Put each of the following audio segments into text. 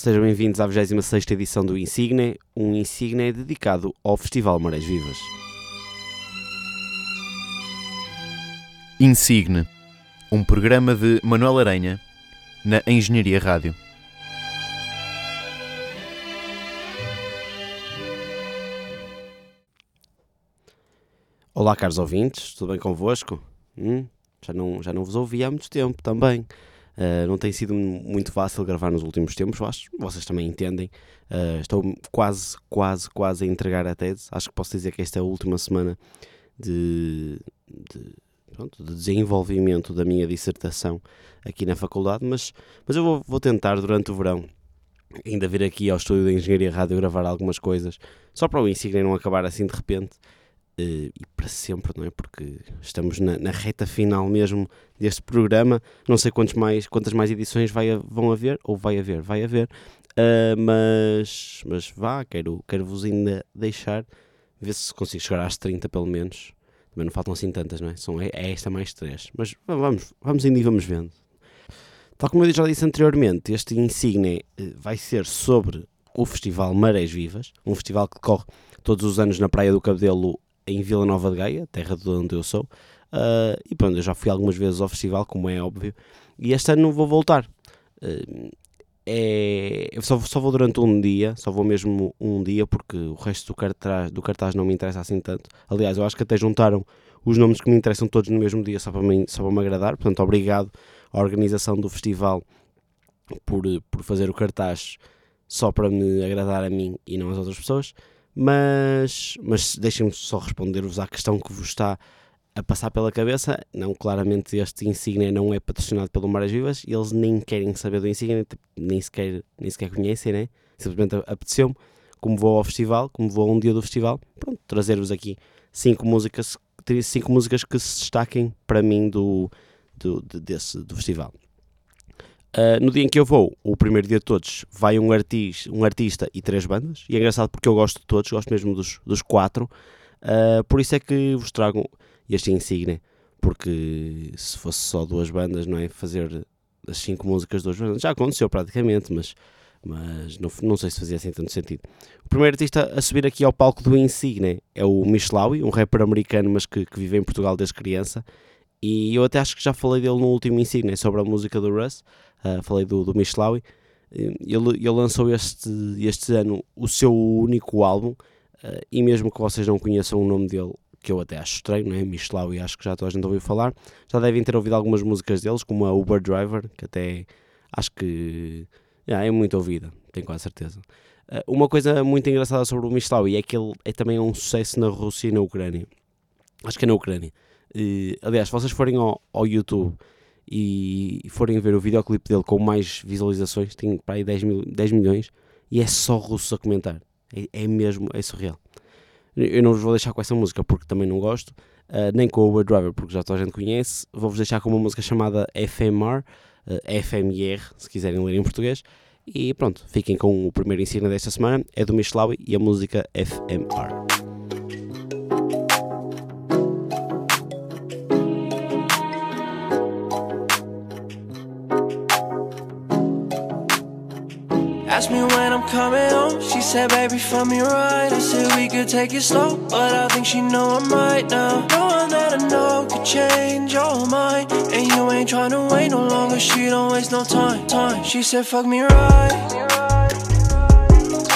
sejam bem-vindos à 26 edição do Insigne, um Insigne dedicado ao Festival Marés Vivas. Insigne, um programa de Manuel Aranha na Engenharia Rádio. Olá, caros ouvintes, tudo bem convosco? Hum? Já, não, já não vos ouvi há muito tempo também. Uh, não tem sido muito fácil gravar nos últimos tempos, acho vocês também entendem. Uh, estou quase, quase, quase a entregar a tese. Acho que posso dizer que esta é a última semana de, de, pronto, de desenvolvimento da minha dissertação aqui na faculdade, mas, mas eu vou, vou tentar durante o verão ainda vir aqui ao estúdio de Engenharia Rádio gravar algumas coisas, só para o Insigne não acabar assim de repente e para sempre, não é? Porque estamos na, na, reta final mesmo deste programa. Não sei quantos mais, quantas mais edições vai, vão haver, ou vai haver, vai haver, uh, mas, mas vá, quero, quero vos ainda deixar, ver se consigo chegar às 30 pelo menos. Também não faltam assim tantas, não é? São, é, é esta mais 3. Mas vamos, vamos indo e vamos vendo. Tal como eu já disse anteriormente, este Insigne uh, vai ser sobre o Festival Marés Vivas, um festival que decorre todos os anos na Praia do Cabedelo em Vila Nova de Gaia, terra de onde eu sou. Uh, e pronto, eu já fui algumas vezes ao festival, como é óbvio, e este ano vou voltar. Uh, é, eu só, só, vou durante um dia, só vou mesmo um dia, porque o resto do cartaz, do cartaz não me interessa assim tanto. Aliás, eu acho que até juntaram os nomes que me interessam todos no mesmo dia, só para, mim, só para me agradar. Portanto, obrigado à organização do festival por, por fazer o cartaz só para me agradar a mim e não às outras pessoas. Mas, mas deixem-me só responder-vos à questão que vos está a passar pela cabeça. Não, claramente este Insignia não é patrocinado pelo Maras Vivas e eles nem querem saber do Insignia, tipo, nem sequer, nem sequer conhecem, né? Simplesmente apeteceu-me, como vou ao festival, como vou a um dia do festival, pronto, trazer-vos aqui cinco músicas, cinco músicas que se destaquem para mim do, do, desse, do festival. Uh, no dia em que eu vou, o primeiro dia de todos, vai um, artis, um artista e três bandas. E é engraçado porque eu gosto de todos, gosto mesmo dos, dos quatro. Uh, por isso é que vos trago este insígne. Porque se fosse só duas bandas, não é? Fazer as cinco músicas de duas bandas já aconteceu praticamente, mas, mas não, não sei se fazia assim tanto sentido. O primeiro artista a subir aqui ao palco do Insigne é o Mishlawi, um rapper americano, mas que, que vive em Portugal desde criança. E eu até acho que já falei dele no último Insigne sobre a música do Russ uh, falei do, do Mishlawi, ele, ele lançou este, este ano o seu único álbum, uh, e mesmo que vocês não conheçam o nome dele, que eu até acho estranho, não é? Mishlawi, acho que já toda a gente ouviu falar, já devem ter ouvido algumas músicas deles, como a Uber Driver, que até acho que é muito ouvida, tenho quase certeza. Uh, uma coisa muito engraçada sobre o Mishlawi é que ele é também um sucesso na Rússia e na Ucrânia. Acho que é na Ucrânia. Uh, aliás, se vocês forem ao, ao YouTube e forem ver o videoclipe dele com mais visualizações, tem para aí 10, mil, 10 milhões, e é só russos a comentar. É, é, mesmo, é surreal. Eu não vos vou deixar com essa música porque também não gosto, uh, nem com o Uber Driver porque já toda a gente conhece. Vou-vos deixar com uma música chamada FMR, uh, ah, FMR, se quiserem ler em português. E pronto, fiquem com o primeiro ensino desta semana, é do Mishlawi e a música FMR. Asked me when I'm coming home. She said, baby, for me right. I said we could take it slow, but I think she know I'm right now. No one that I know could change your mind. And you ain't trying to wait no longer. She don't waste no time. Time. She said, fuck me right.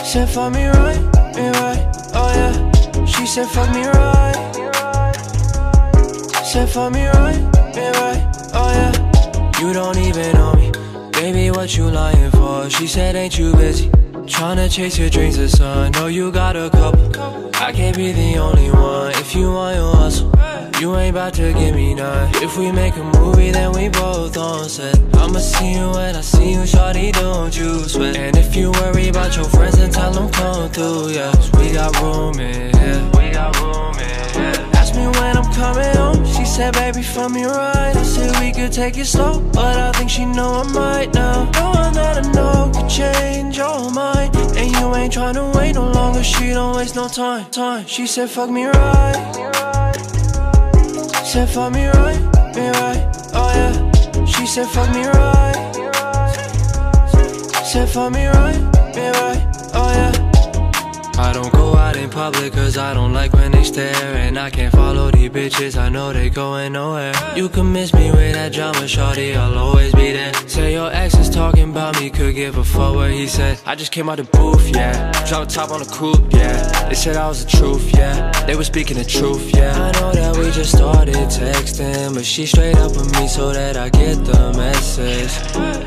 Said, fuck me right, me right. Oh yeah. She said, fuck me right. Said, fuck me right, me right. Oh yeah. You don't even know me. Baby, what you lying for? She said, ain't you busy? Tryna chase your dreams of sun. Know you got a couple. I can't be the only one. If you want your hustle, you ain't about to give me none. If we make a movie, then we both on set. I'ma see you when I see you, shawty, don't you sweat. And if you worry about your friends, then tell them come through, yeah. we got room in here. We got room in here. Ask me when I'm coming said, baby, for me right. I said we could take it slow, but I think she know I'm right now. No one that I know could change your mind. And you ain't trying to wait no longer. She don't waste no time. Time. She said, fuck me right. Said, fuck me right, me right. Oh yeah. She said, fuck me right. Said fuck me right, me right, oh yeah. I don't go out in public cause I don't like when they stare And I can't follow these bitches, I know they going nowhere. You can miss me with that drama, shorty, I'll always be there. Say your ex is talking about me, could give a fuck what he said. I just came out the booth, yeah. Drop top on the coupe, yeah. They said I was the truth, yeah. They were speaking the truth, yeah. I know that we just started texting But she straight up with me so that I get the message.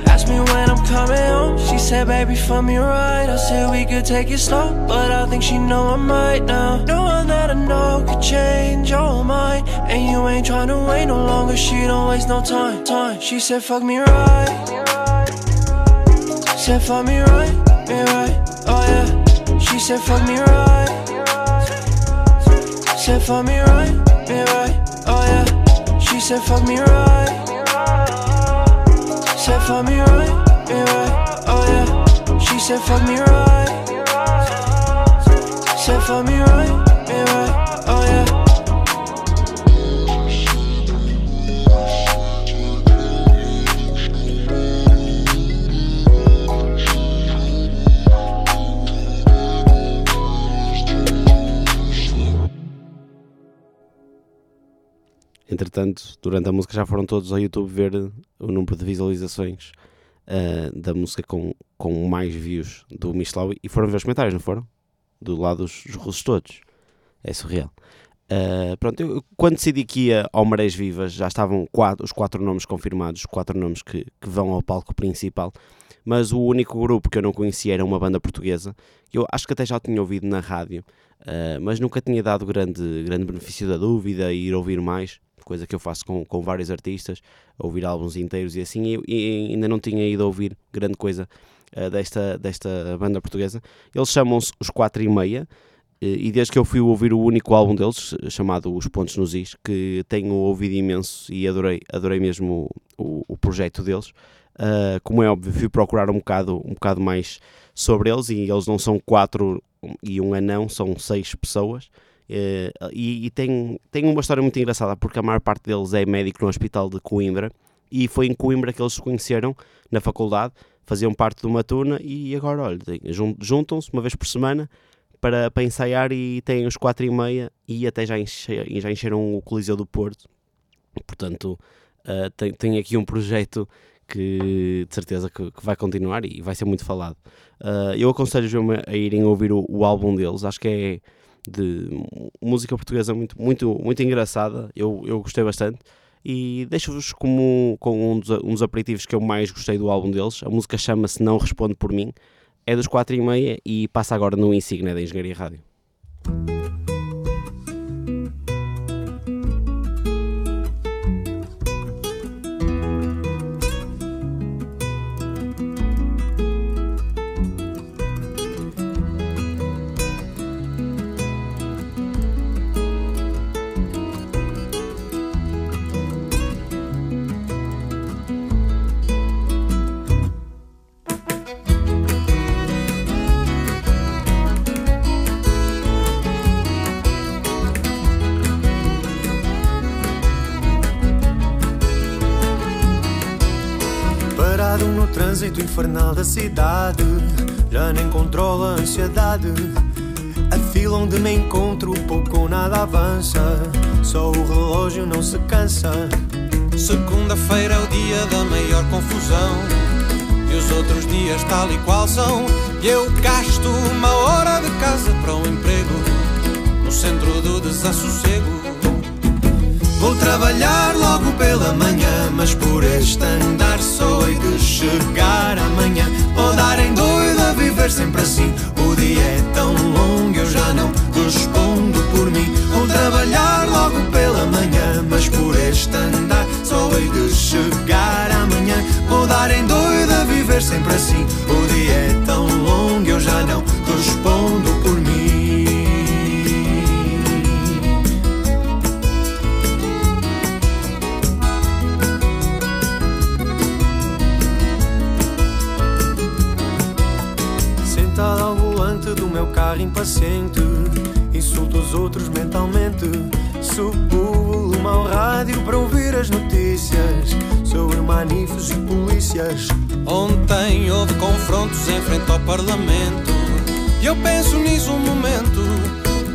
Asked me when I'm coming home. She said, baby, for me right I said we could take it slow. But I think she know I'm right now. No one that I know could change your mind. And you ain't trying to wait no longer. She don't waste no time, time. She said, fuck me right. Said, fuck me right, me right, oh yeah. She said, fuck me right. Said, fuck me right, me right, oh yeah. She said, fuck me right. Said, fuck me right, me right, oh yeah. She said, fuck me right Said fuck me right, me right, oh yeah. Entretanto, durante a música já foram todos ao YouTube ver o número de visualizações ah, da música com, com mais views do Michelau e foram ver os comentários, não foram? Do lado dos, dos russos todos. É surreal. Ah, pronto, eu, quando decidi que ia ao Marés Vivas já estavam quatro- os quatro nomes confirmados, os quatro nomes que, que vão ao palco principal, mas o único grupo que eu não conhecia era uma banda portuguesa. Eu acho que até já tinha ouvido na rádio, ah, mas nunca tinha dado grande, grande benefício da dúvida e ir ouvir mais, coisa que eu faço com, com vários artistas, ouvir álbuns inteiros e assim, e, e ainda não tinha ido ouvir grande coisa desta, desta banda portuguesa. Eles chamam-se Os Quatro e Meia, eh, e desde que eu fui ouvir o único álbum deles, chamado Os Pontos nos Is, que tenho ouvido imenso e adorei, adorei mesmo o, o projeto deles. Uh, como é óbvio, fui procurar um bocado, um bocado mais sobre eles e eles não são quatro e um anão, são seis pessoas. Eh, e e tem, tem uma história muito engraçada porque a maior parte deles é médico no Hospital de Coimbra e foi em Coimbra que eles se conheceram na faculdade, faziam parte de uma turna e agora, olha, juntam-se uma vez por semana para, para ensaiar e têm os quatro e meia e até já, enche, já encheram o Coliseu do Porto. Portanto, uh, tem, tem aqui um projeto que de certeza que, que vai continuar e vai ser muito falado. Uh, eu aconselho-vos a irem ouvir o, o álbum deles, acho que é de música portuguesa muito, muito, muito engraçada, eu, eu gostei bastante. E deixo-vos como, com um dos, um dos aperitivos que eu mais gostei do álbum deles. A música chama-se Não Responde Por Mim, é dos 4 e meia e passa agora no Insignia da Engenharia Rádio. Trânsito infernal da cidade, já nem controla a ansiedade. A fila onde me encontro pouco ou nada avança, só o relógio não se cansa. Segunda-feira é o dia da maior confusão. E os outros dias tal e qual são. E eu gasto uma hora de casa para o emprego No centro do desassossego Vou trabalhar logo pela manhã, mas por este andar só hei de chegar amanhã. Vou dar em doido a viver sempre assim. O dia é tão longo, eu já não respondo por mim. Vou trabalhar logo pela manhã, mas por este andar só hei de chegar amanhã. Vou dar em doido a viver sempre assim. O dia é tão longo, eu já não respondo impaciente Insulto os outros mentalmente Subo o volume rádio para ouvir as notícias sobre manifes e polícias. Ontem houve confrontos em frente ao Parlamento. E eu penso nisso um momento.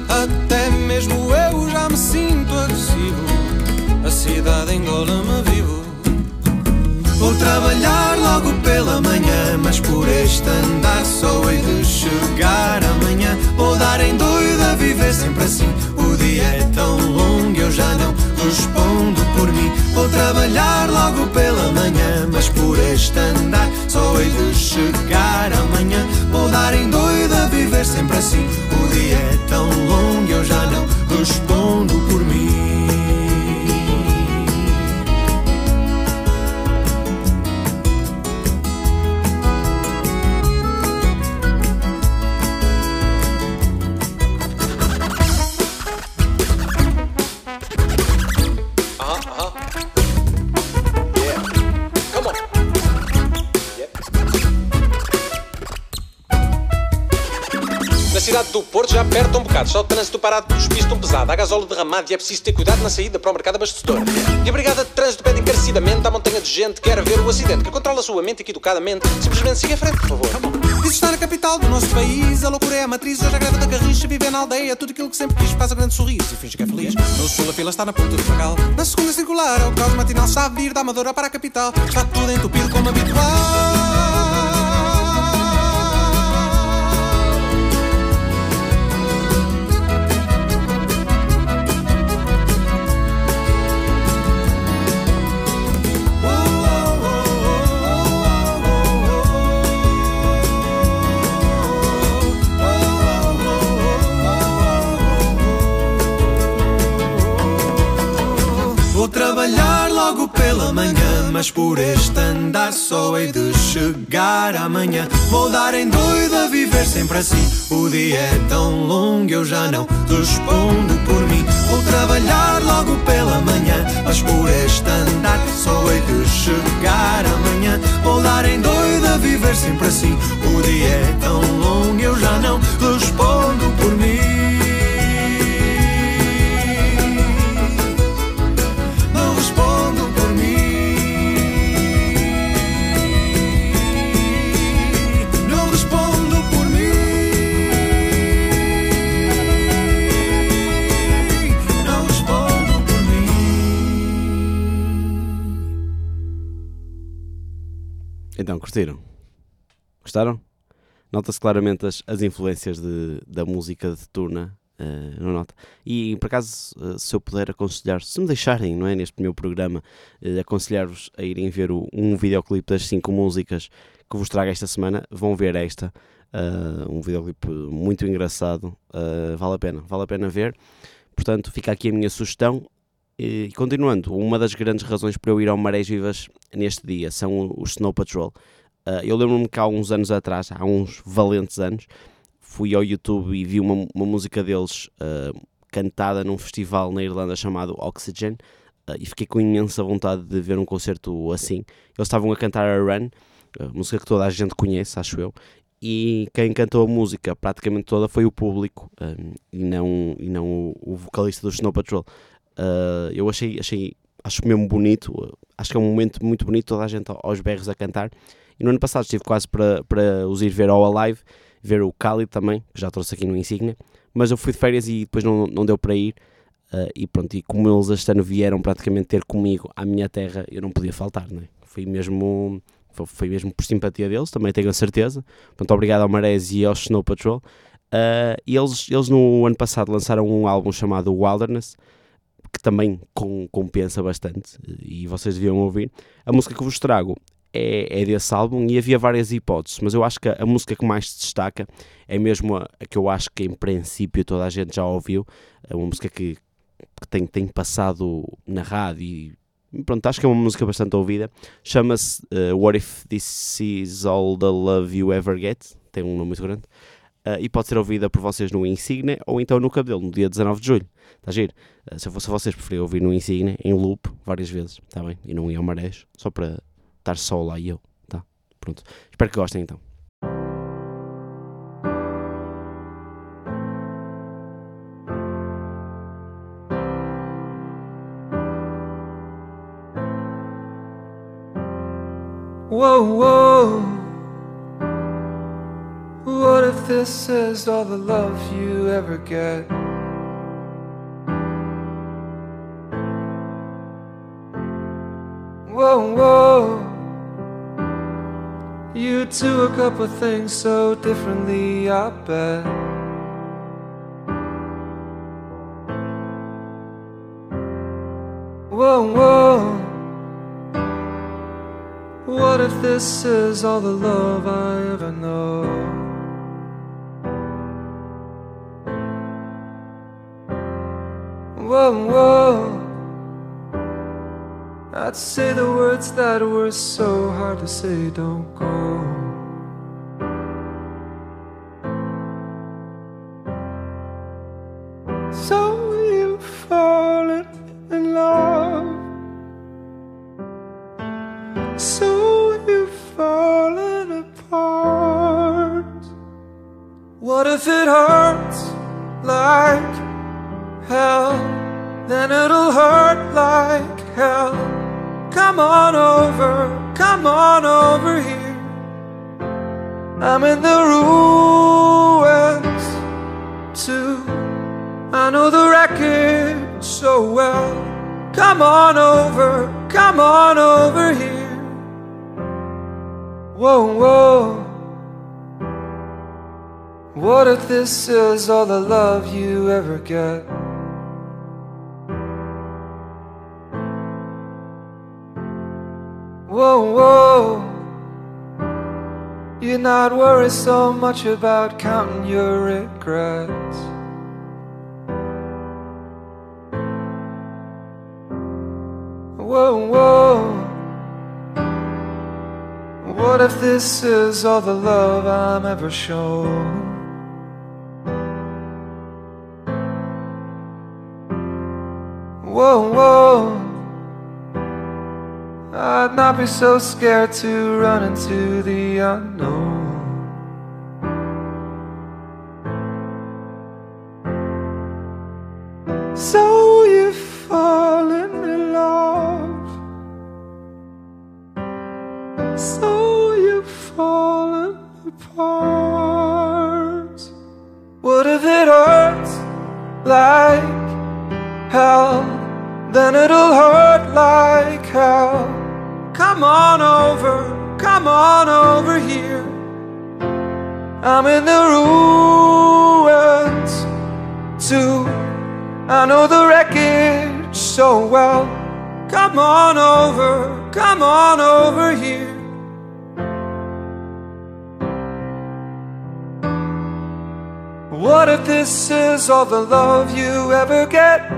Até mesmo eu já me sinto agressivo. A cidade engola-me vivo. Vou trabalhar logo pela manhã, mas por este andar só hei de chegar amanhã. Vou dar em doida, viver sempre assim. O dia é tão longo, eu já não respondo por mim. Vou trabalhar logo pela manhã, mas por este andar só hei de chegar amanhã. Vou dar em doida, viver sempre assim. O dia é tão longo, eu já não respondo por mim. Do Porto já aperta um bocado. Está o trânsito parado pelos pisos tão pesado. Há gasóleo derramado e é preciso ter cuidado na saída para o mercado abastecedor. E a brigada de trânsito pede encarecidamente à montanha de gente que quer ver o acidente, que controla a sua mente e que educadamente simplesmente siga em frente, por favor. Diz estar na capital do nosso país, a loucura é a matriz, hoje a greve da carricha, viver na aldeia, tudo aquilo que sempre quis, faz a grande sorriso e finge que é feliz. No sul a fila está na ponta do Fagal, na segunda circular, o caos matinal está a vir da Amadora para a capital, está tudo entupido como habitual. Pela manhã, mas por este andar só hei de chegar amanhã. Vou dar em doida, viver sempre assim. O dia é tão longo, eu já não respondo por mim. Vou trabalhar logo pela manhã, mas por este andar só hei de chegar amanhã. Vou dar em doida, viver sempre assim. O dia é tão longo, eu já não respondo por mim. Curtiram? Gostaram? Nota-se claramente as, as influências de- da música de Turna, não nota? E por acaso, eh, se eu puder aconselhar, se me deixarem, não é? Neste meu programa, eh, aconselhar-vos a irem ver o- um videoclipe das cinco músicas que vos trago esta semana, vão ver esta. um videoclipe muito engraçado, vale a pena, vale a pena ver. Portanto, fica aqui a minha sugestão. E continuando, uma das grandes razões para eu ir ao Marés Vivas neste dia são os Snow Patrol. Uh, eu lembro-me que há uns anos atrás, há uns valentes anos, fui ao YouTube e vi uma, uma música deles uh, cantada num festival na Irlanda chamado Oxygen uh, e fiquei com imensa vontade de ver um concerto assim. Eles estavam a cantar a Run, música que toda a gente conhece, acho eu, e quem cantou a música praticamente toda foi o público um, e não, e não o, o vocalista do Snow Patrol. Uh, eu achei, achei, acho mesmo bonito, acho que é um momento muito bonito, toda a gente aos berros a cantar. E no ano passado estive quase para, para os ir ver ao Alive, ver o Cali também, que já trouxe aqui no Insignia, mas eu fui de férias e depois não, não deu para ir. uh, e pronto, e como eles este ano vieram praticamente ter comigo à minha terra, eu não podia faltar, né? Foi mesmo, foi mesmo por simpatia deles, também tenho a certeza. Portanto, obrigado ao Marés e ao Snow Patrol. Uh, e eles, eles no ano passado lançaram um álbum chamado Wilderness, que também com- compensa bastante e vocês deviam ouvir. A música que vos trago é, é desse álbum e havia várias hipóteses, mas eu acho que a, música que mais se destaca é mesmo a, a que eu acho que em princípio toda a gente já ouviu, é uma música que, que tem, tem passado na rádio e pronto, acho que é uma música bastante ouvida. Chama-se uh, What If This Is All the Love You Ever Get, tem um nome muito grande. Uh, e pode ser ouvida por vocês no Insigne ou então no Cabelo, no dia 19 de julho. Está giro? Uh, se, eu fosse vocês, preferia ouvir no Insigne, em loop, várias vezes, está bem? E não ir ao Marés, só para estar só lá e eu, tá? Pronto. Espero que gostem então. Whoa, whoa. What if this is all the love you ever get? You do a couple things so differently, I bet. Whoa, whoa. What if this is all the love I ever know? Whoa, whoa. I'd say the words that were so hard to say, don't go. Come on over here. I'm in the ruins too. I know the wreckage so well. Come on over, come on over here. Whoa, whoa. What if this is all the love you ever get? You're not worry so much about counting your regrets. Whoa, whoa. What if this is all the love I'm ever shown? Whoa, whoa. I'd not be so scared to run into the unknown. Over here. I'm in the ruins too. I know the wreckage so well. Come on over, come on over here. What if this is all the love you ever get?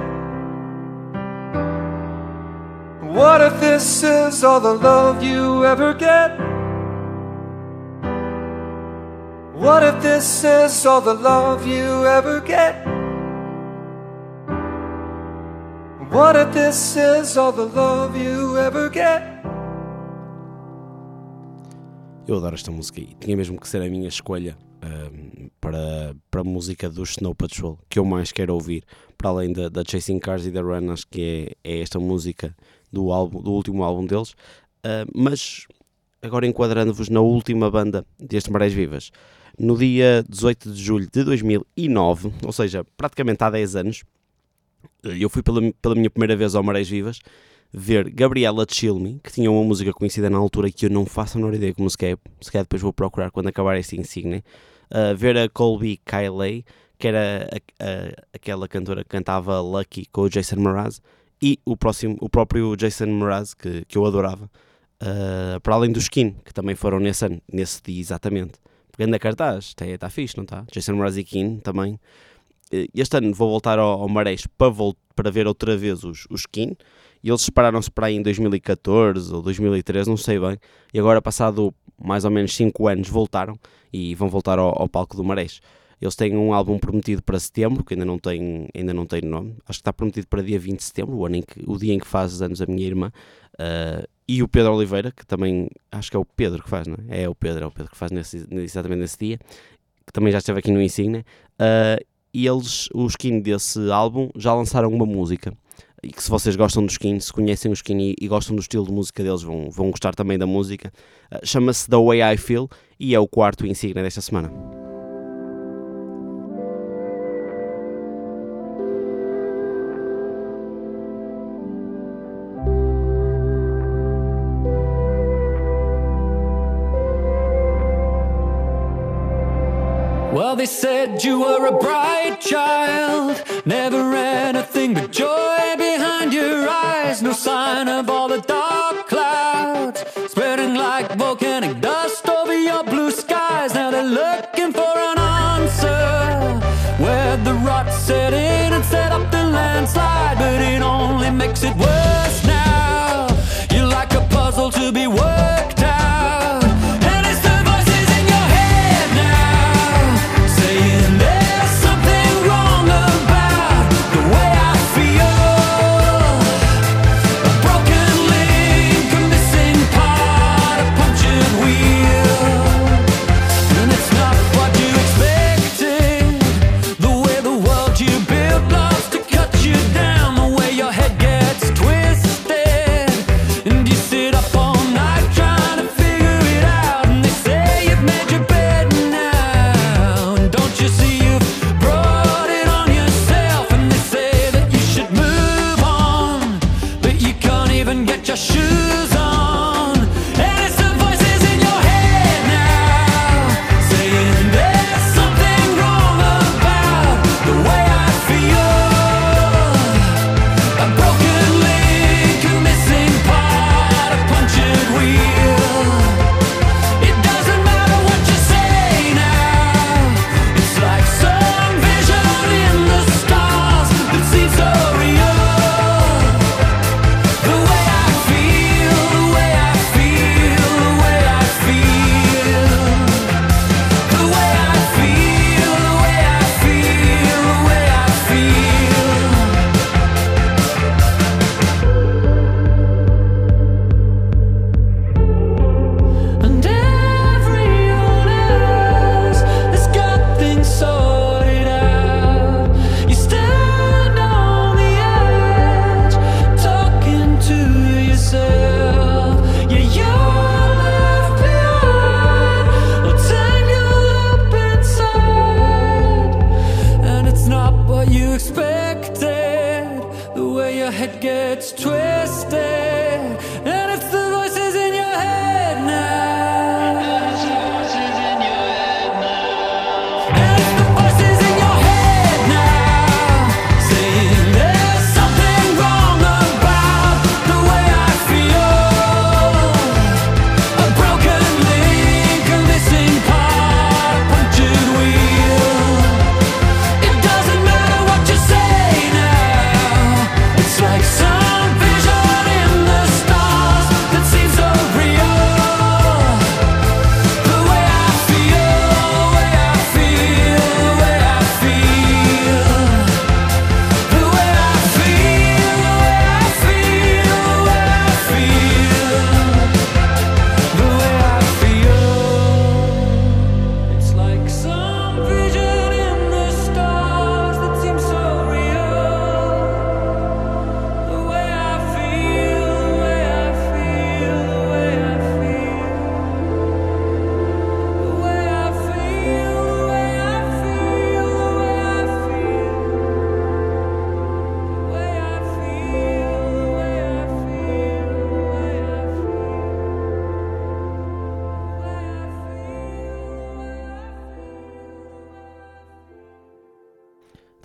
What if this is all the love you ever get? What if this is all the love you ever get? What if this is all the love you ever get? Eu adoro esta música e tinha mesmo que ser a minha escolha ahm, para, para a música do Snow Patrol que eu mais quero ouvir, para além da, da Chasing Cars e da Run, acho que é, é esta música do, álbum, do último álbum deles. Ah, mas agora enquadrando-vos na última banda deste Marés Vivas, no dia 18 de julho de 2009, ou seja, praticamente há 10 anos, eu fui pela, pela minha primeira vez ao Marés Vivas ver Gabriela Chilme, que tinha uma música conhecida na altura que eu não faço a menor ideia como se quer, depois vou procurar quando acabar este insígnia. Uh, ver a Colby Kylie, que era a- a- aquela cantora que cantava Lucky com o Jason Mraz, e o, próximo, o próprio Jason Mraz, que, que eu adorava, uh, para além do Skin, que também foram nesse ano, nesse dia exatamente. Porque anda cartaz, está tá fixe, não está? Jason Mraz Kin também. Este ano vou voltar ao, ao Marés para, para ver outra vez os, os Skin, e eles separaram-se para aí em 2014 ou 2013, não sei bem, e agora, passado mais ou menos 5 anos, voltaram e vão voltar ao, ao palco do Marés. Eles têm um álbum prometido para setembro, que ainda não tem, ainda não tem nome, acho que está prometido para dia 20 de setembro, o, ano em que, o dia em que faz anos a minha irmã, ah, e o Pedro Oliveira, que também, acho que é o Pedro que faz, não é? É o Pedro, é o Pedro que faz nesse, exatamente nesse dia, que também já esteve aqui no Insignia, ah, e eles, o skin desse álbum, já lançaram uma música e que se vocês gostam do Skin, se conhecem o Skin e, e gostam do estilo de música deles, vão, vão gostar também da música. Uh, Chama-se The Way I Feel e é o quarto insígnia desta semana. Well, they said you were a bright child, never anything but joy behind your eyes. No sign of all the dark clouds spreading like volcanic dust over your blue skies. Now they're looking for an answer where the rot set in and set up the landslide, but it only makes it worse now.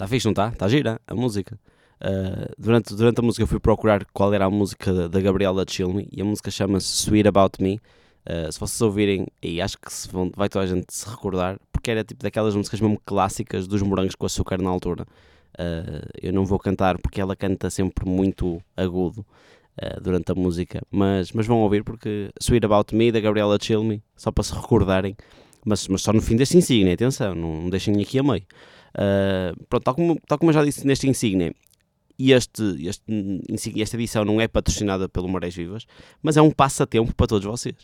Está fixe, não está? Está gira a música. Uh, durante, durante a música eu fui procurar qual era a música da, Gabriela Chilme e a música chama-se Sweet About Me. Uh, se vocês ouvirem, e acho que se vão, vai toda a gente se recordar, porque era tipo daquelas músicas mesmo clássicas dos morangos com açúcar na altura. Uh, eu não vou cantar porque ela canta sempre muito agudo durante a música, mas, mas vão ouvir porque Sweet About Me da Gabriela Chilme, só para se recordarem, mas, mas só no fim deste insígnia, atenção, não, não deixem aqui a meio. Uh, pronto, tal como, tal como eu já disse neste insígnia, e este, este, esta edição não é patrocinada pelo Marés Vivas, mas é um passatempo para todos vocês.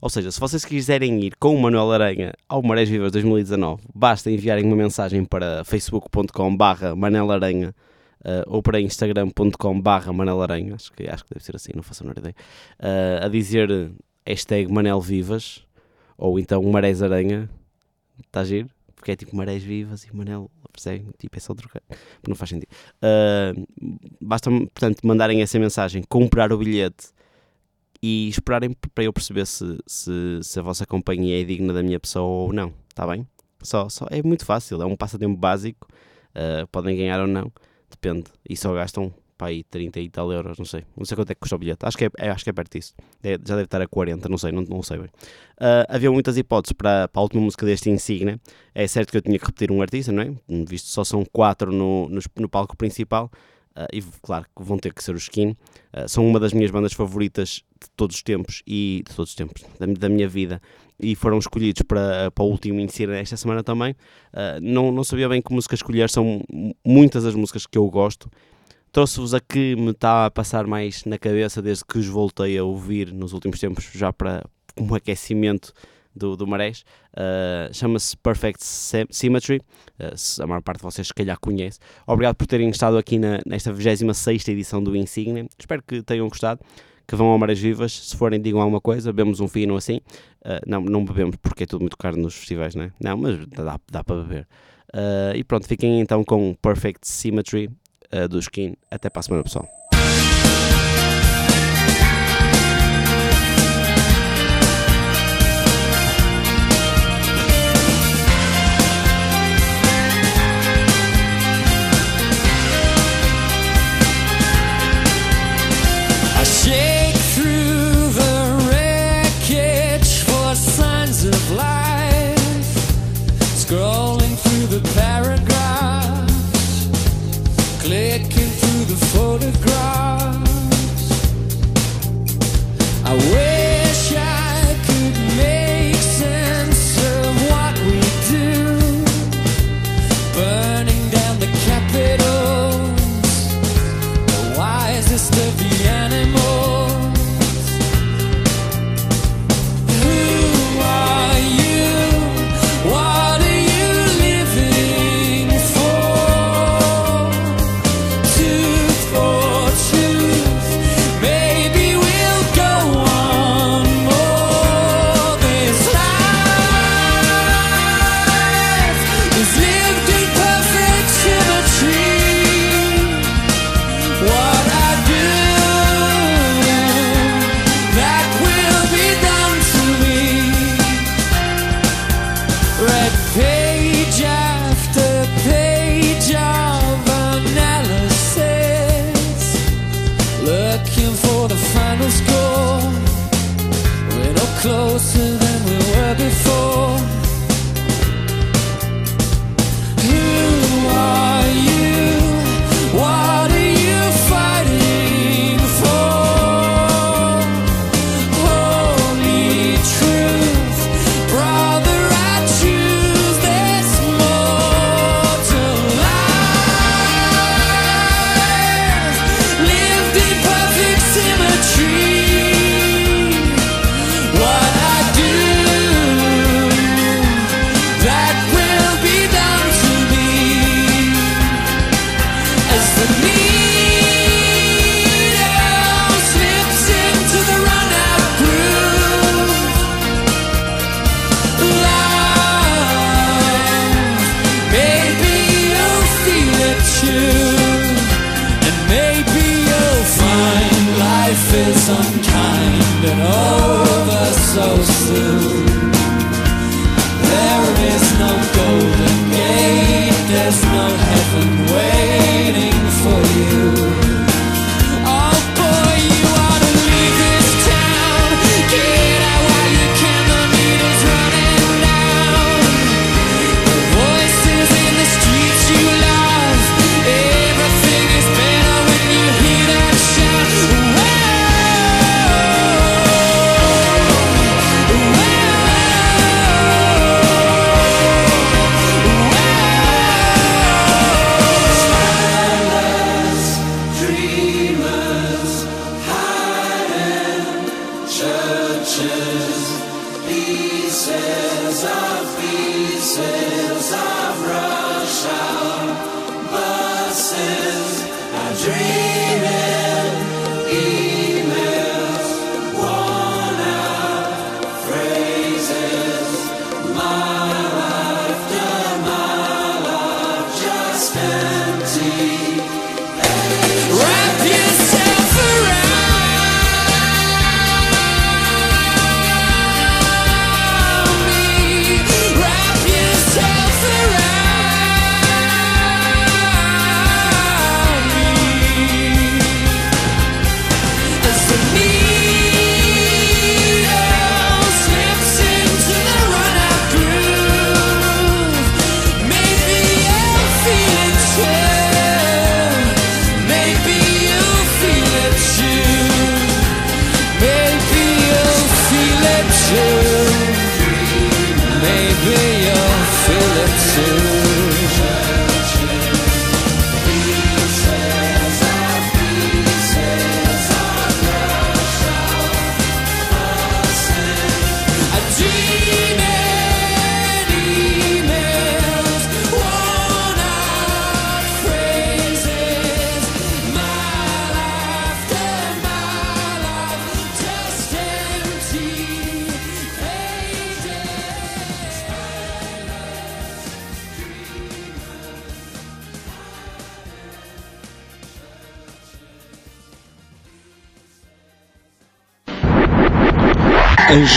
Ou seja, se vocês quiserem ir com o Manuel Aranha ao Marés Vivas 2019, basta enviarem uma mensagem para facebook.com barra Manel Aranha uh, ou para instagram.com barra manelaranha, acho que, acho que deve ser assim, não faço a menor ideia, uh, a dizer hashtag Manel Vivas, ou então Marés Aranha, está giro? Porque é tipo Marés Vivas e Manel, percebem? Tipo, é só trocar, não faz sentido. Uh, basta, portanto, mandarem essa mensagem, comprar o bilhete e esperarem para eu perceber se, se, se a vossa companhia é digna da minha pessoa ou não, está bem? Só, só, é muito fácil, é um passatempo básico, uh, podem ganhar ou não, depende, e só gastam para aí 30 e tal euros, não sei, não sei quanto é que custa o bilhete, acho que é, é acho que é perto disso, é, já deve estar a 40, não sei, não, não sei bem. Uh, havia muitas hipóteses para, para a última música deste Insignia, é certo que eu tinha que repetir um artista, não é? Visto só são quatro no, no, no palco principal, Uh, e claro que vão ter que ser os Skin. Uh, são uma das minhas bandas favoritas de todos os tempos e de todos os tempos da, da minha vida e foram escolhidos para, para o último Insira esta semana também. Uh, não, não sabia bem que música escolher, são muitas as músicas que eu gosto. Trouxe-vos a que me está a passar mais na cabeça desde que os voltei a ouvir nos últimos tempos, já para um aquecimento do, do Marés. Uh, Chama-se Perfect Symmetry. Uh, a maior parte de vocês, se calhar, conhece. Obrigado por terem estado aqui na, nesta 26 edição do Insignia. Espero que tenham gostado. Que vão ao Marés Vivas. Se forem, digam alguma coisa. Bebemos um fino assim. Uh, não, não bebemos porque é tudo muito caro nos festivais, não é? Não, mas dá, dá para beber. e pronto, fiquem então com Perfect Symmetry do Skin. Até para a semana, pessoal.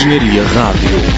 Engenharia Rádio.